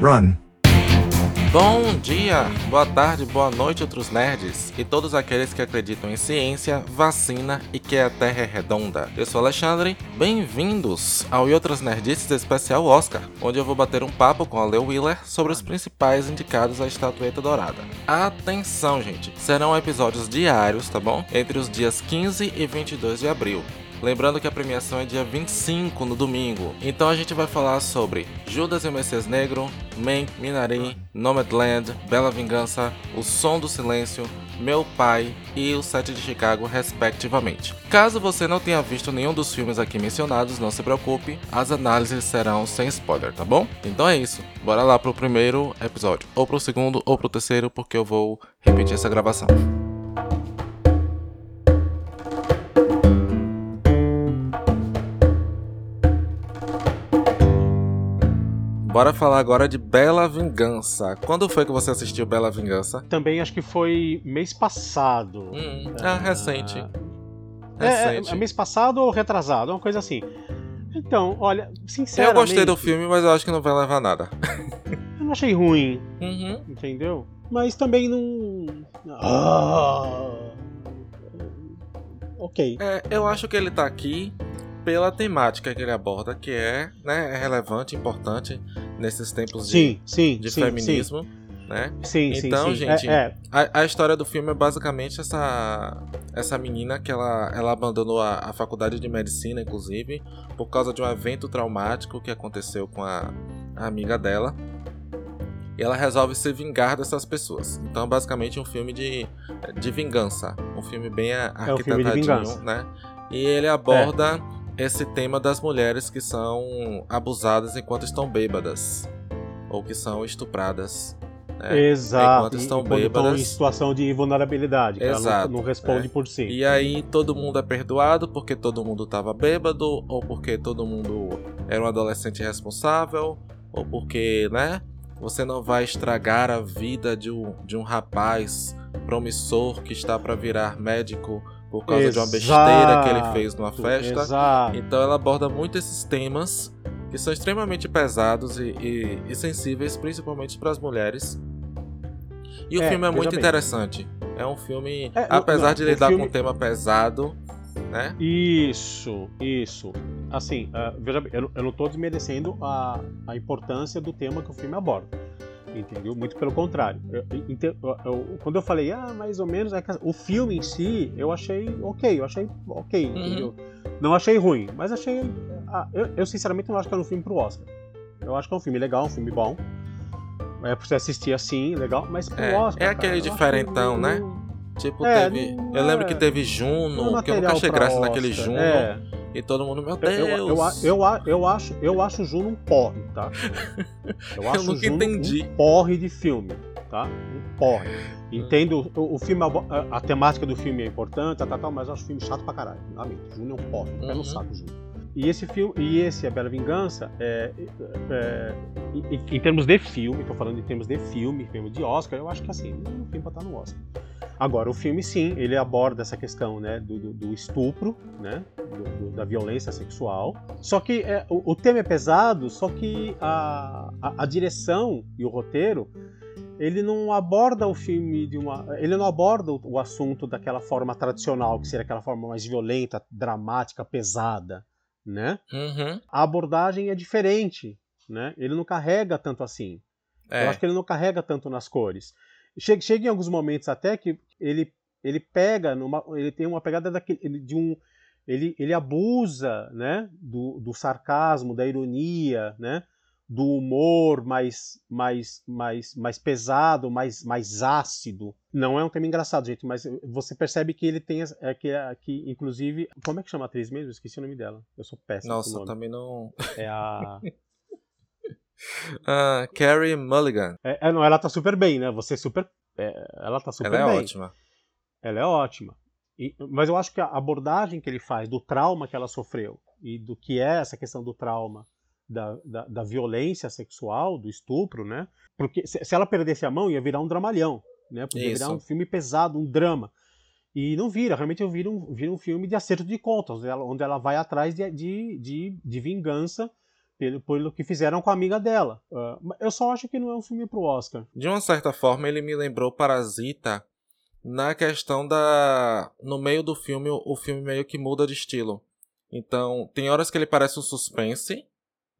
Run. Bom dia, boa tarde, boa noite, outros nerds e todos aqueles que acreditam em ciência, vacina e que a Terra é redonda. Eu sou Alexandre, bem-vindos ao E Outras Nerdices Especial Oscar, onde eu vou bater um papo com a Leo Wheeler sobre os principais indicados à estatueta dourada. Atenção, gente, serão episódios diários, tá bom? Entre os dias 15 e 22 de abril. Lembrando que a premiação é dia 25 no domingo. Então a gente vai falar sobre Judas e o Messias Negro, Mank, Minari, Nomadland, Bela Vingança, O Som do Silêncio, Meu Pai e O Sete de Chicago, respectivamente. Caso você não tenha visto nenhum dos filmes aqui mencionados, não se preocupe, as análises serão sem spoiler, tá bom? Então é isso, bora lá pro primeiro episódio, ou pro segundo ou pro terceiro, porque eu vou repetir essa gravação. Bora falar agora de Bela Vingança. Quando foi que você assistiu Bela Vingança? Também acho que foi mês passado. Hum, ah, recente. É, recente. É, é, mês passado ou retrasado, uma coisa assim. Então, olha, sinceramente... Eu gostei do filme, mas eu acho que não vai levar nada. eu não achei ruim, uhum. entendeu? Mas também não... Ah... Ok. É, eu acho que ele tá aqui pela temática que ele aborda, que é, né, é relevante, importante nesses tempos de, sim, sim, de sim, feminismo. Sim. Né? Sim, então, gente, é, é. A, a, história do filme é basicamente essa essa menina que ela, ela abandonou a, a faculdade de medicina, inclusive, por causa de um evento traumático que aconteceu com a, a amiga dela. E ela resolve se vingar dessas pessoas. Então, é basicamente um filme de, de vingança. Um filme bem arquitetadinho, é um né? E ele aborda é esse tema das mulheres que são abusadas enquanto estão bêbadas ou que são estupradas. Né? Exato. Enquanto estão bêbadas. Estão em situação de vulnerabilidade. Exato. Não, não, responde é. por si. E aí todo mundo é perdoado porque todo mundo estava bêbado ou porque todo mundo era um adolescente responsável ou porque, né? Você não vai estragar a vida de um, de um rapaz promissor que está para virar médico por causa exato, de uma besteira que ele fez numa festa. Exato. Então ela aborda muito esses temas que são extremamente pesados e, e, e sensíveis, principalmente para as mulheres. E o é, filme é muito interessante. É um filme, é, apesar não, de lidar filme... com um tema pesado, né? Isso, isso. Assim, uh, veja bem, eu, eu não estou desmerecendo a, a importância do tema que o filme aborda entendeu? Muito pelo contrário. Eu, eu, eu, quando eu falei, ah, mais ou menos, é o filme em si, eu achei ok, eu achei ok, uhum. entendeu? Não achei ruim, mas achei. Ah, eu, sinceramente não acho que é um filme pro Oscar. Eu acho que é um filme legal, um filme bom. É pra você assistir assim, legal, mas pro é, Oscar. É aquele cara, diferentão, né? Tipo, é, teve. Eu lembro que teve Juno, que eu nunca achei graça naquele Juno. É. E todo mundo, meu Deus! Eu, eu, eu, eu, acho, eu acho o Juno um porre, tá? Eu acho eu nunca Juno entendi. um porre de filme, tá? Um porre. Entendo, o, o filme, a, a, temática do filme é importante, tá, tá, tá, mas eu acho o filme chato pra caralho. Realmente, Juno é um porre, pé no Uhum. saco, Juno. E esse filme, e esse A Bela Vingança, é, é, em, em termos de filme, tô falando em termos de filme, filme de Oscar, eu acho que assim, não tem pra estar no Oscar. Agora, o filme, sim, ele aborda essa questão né, do, do, do estupro, né, do, da violência sexual. Só que é, o, o, tema é pesado, só que a, a, a, direção e o roteiro, ele não aborda o filme de uma... Ele não aborda o, o assunto daquela forma tradicional, que seria aquela forma mais violenta, dramática, pesada, né? Uhum. A abordagem é diferente, né? Ele não carrega tanto assim. É. Eu acho que ele não carrega tanto nas cores. Chega, chega em alguns momentos até que ele, ele pega, numa, ele tem uma pegada daquele, de um. Ele, ele abusa né, do, do sarcasmo, da ironia, né, do humor mais, mais, mais, mais pesado, mais, mais ácido. Não é um tema engraçado, gente, mas você percebe que ele tem. É, que, é, que, inclusive. Como é que chama a atriz mesmo? Eu esqueci o nome dela. Eu sou péssimo. Nossa, também não. É a. Uh, Carrie Mulligan. É, é, não, ela tá super bem, né? Você super. É, ela tá super ela é bem. ótima. Ela é ótima. E, mas eu acho que a abordagem que ele faz do trauma que ela sofreu e do que é essa questão do trauma, da, da, da violência sexual, do estupro, né? Porque se, se, ela perdesse a mão, ia virar um dramalhão, né? Podia Isso. virar um filme pesado, um drama. E não vira, realmente eu viro um, vira um filme de acerto de contas, onde ela, onde ela vai atrás de, de, de, de vingança pelo, pelo que fizeram com a amiga dela. Uh, eu só acho que não é um filme pro Oscar. De uma certa forma, ele me lembrou Parasita na questão da. No meio do filme, o filme meio que muda de estilo. Então, tem horas que ele parece um suspense,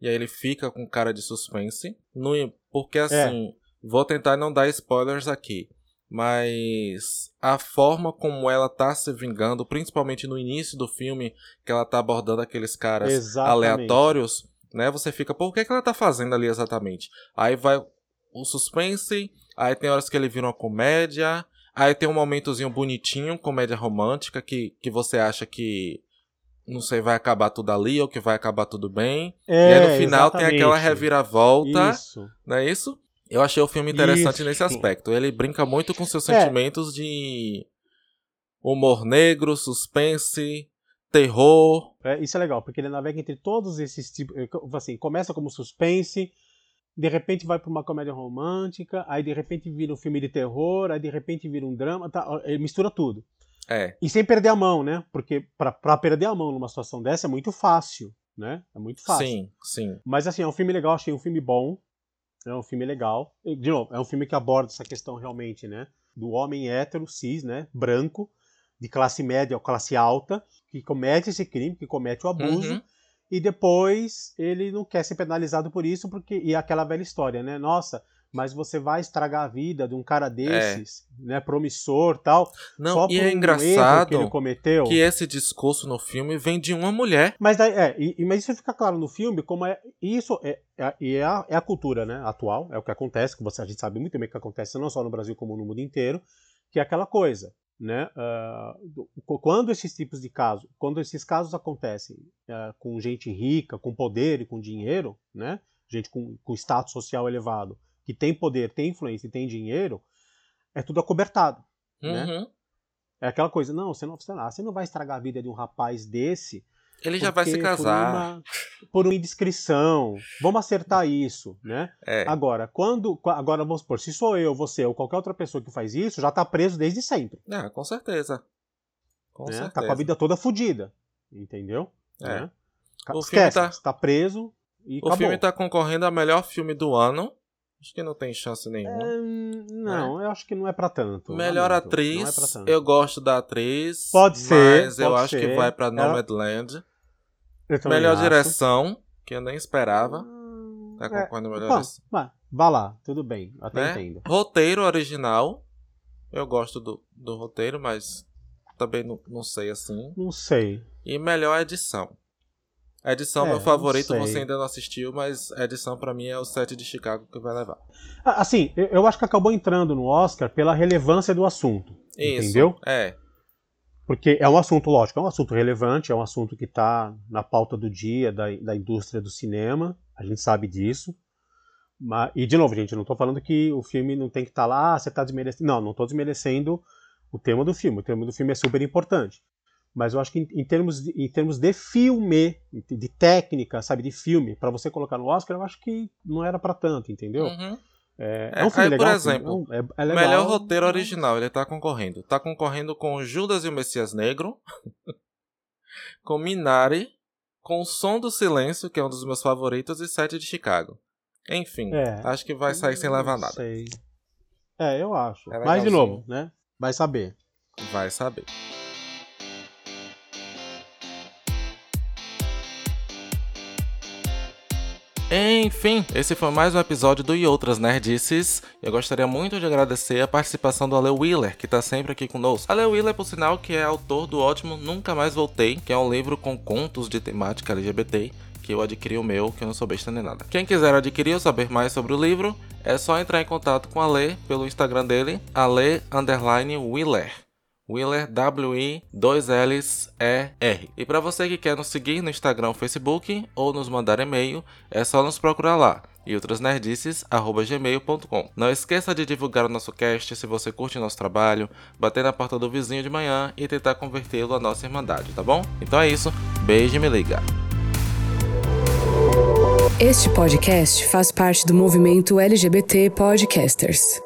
e aí ele fica com cara de suspense. No, porque assim, é. vou tentar não dar spoilers aqui. Mas a forma como ela tá se vingando, principalmente no início do filme, que ela tá abordando aqueles caras Exatamente. aleatórios, né? Você fica, pô, o que, é que ela tá fazendo ali exatamente? Aí vai o suspense, aí tem horas que ele vira uma comédia, aí tem um momentozinho bonitinho, comédia romântica, que, que você acha que não sei, vai acabar tudo ali ou que vai acabar tudo bem. É, e aí no final exatamente. tem aquela reviravolta. Isso. Não é isso? Eu achei o filme interessante isso. nesse aspecto. Ele brinca muito com seus é. sentimentos de humor negro, suspense, terror. É, isso é legal, porque ele navega entre todos esses tipos. Eh, assim, começa como suspense, de repente vai para uma comédia romântica, aí de repente vira um filme de terror, aí de repente vira um drama, tá, ele mistura tudo. É. E sem perder a mão, né? Porque para perder a mão numa situação dessa é muito fácil, né? É muito fácil. Sim, sim. Mas assim, é um filme legal, achei um filme bom. É um filme legal. De novo, é um filme que aborda essa questão realmente, né? Do homem hétero, cis, né? Branco, de classe média ou classe alta, que comete esse crime, que comete o abuso. Uhum. E depois ele não quer ser penalizado por isso, porque. E aquela velha história, né? Nossa, mas você vai estragar a vida de um cara desses, é. né, promissor tal, Não, só e por é um engraçado que ele cometeu. Que esse discurso no filme vem de uma mulher. Mas daí, é, e, mas isso fica claro no filme como é isso é, é, é, a, é a cultura, né, atual, é o que acontece, que você a gente sabe muito bem que acontece não só no Brasil como no mundo inteiro, que é aquela coisa, né, uh, quando esses tipos de casos, quando esses casos acontecem uh, com gente rica, com poder e com dinheiro, né, gente com, com status social elevado que tem poder, tem influência e tem dinheiro, é tudo acobertado. Né? Uhum. Né? É aquela coisa, não, você não, você não vai estragar a vida de um rapaz desse. Ele já vai se casar. Por uma, por uma indiscrição. Vamos acertar isso, né? É. Agora, quando. Agora, vamos supor, se sou eu, você ou qualquer outra pessoa que faz isso, já tá preso desde sempre. É, com certeza. Com né? certeza. Tá com a vida toda fodida. Entendeu? É. Né? O Esquece, filme tá... tá preso e O acabou. filme tá concorrendo a melhor filme do ano. Acho que não tem chance nenhuma. É, não, eu acho que não é para tanto. Melhor lamento. atriz, é eu gosto da atriz. Pode ser. Mas eu acho ser. que vai pra Nomadland. Melhor acho. direção, que eu nem esperava. Hum, tá concorrendo é, melhor bom, direção. Vá lá, tudo bem, até né? entendo. Roteiro original. Eu gosto do, do roteiro, mas também não, não sei assim. Não sei. E melhor edição. A edição, é, meu favorito, você ainda não assistiu, mas a edição para mim é o set de Chicago que vai levar. Ah, assim, eu acho que acabou entrando no Oscar pela relevância do assunto. Isso, entendeu? É. Porque é um assunto, lógico, é um assunto relevante, é um assunto que está na pauta do dia da, da indústria do cinema, a gente sabe disso. Mas, e, de novo, gente, eu não estou falando que o filme não tem que estar tá lá, ah, você está desmerecendo. Não, não estou desmerecendo o tema do filme. O tema do filme é super importante. Mas eu acho que em, em termos, de, em termos de filme, de técnica, sabe, de filme, para você colocar no Oscar, eu acho que não era para tanto, entendeu? Uhum. É, é, um filme aí, legal, por exemplo, é, é legal, melhor roteiro original, ele tá concorrendo. Tá concorrendo com Judas e o Messias Negro, com Minari, com O Som do Silêncio, que é um dos meus favoritos, e Sete de Chicago. Enfim, é, acho que vai sair sem levar nada. Sei. É, eu acho. É Mas de novo, né? Vai saber. Vai saber. Enfim, esse foi mais um episódio do E Outras Nerdices. Eu gostaria muito de agradecer a participação do Ale Wheeler, que está sempre aqui conosco. Ale Wheeler, por sinal, que é autor do ótimo Nunca Mais Voltei, que é um livro com contos de temática LGBT, que eu adquiri o meu, que eu não sou besta nem nada. Quem quiser adquirir ou saber mais sobre o livro, é só entrar em contato com a Ale pelo Instagram dele, ale_wheeler. Willer W-I-2-L-E-R. E para você que quer nos seguir no Instagram Facebook ou nos mandar e-mail, é só nos procurar lá e outras nerdices@gmail.com. Não esqueça de divulgar o nosso cast se você curte nosso trabalho, bater na porta do vizinho de manhã e tentar convertê-lo à nossa irmandade, tá bom? Então é isso, beijo e me liga. Este podcast faz parte do movimento LGBT Podcasters.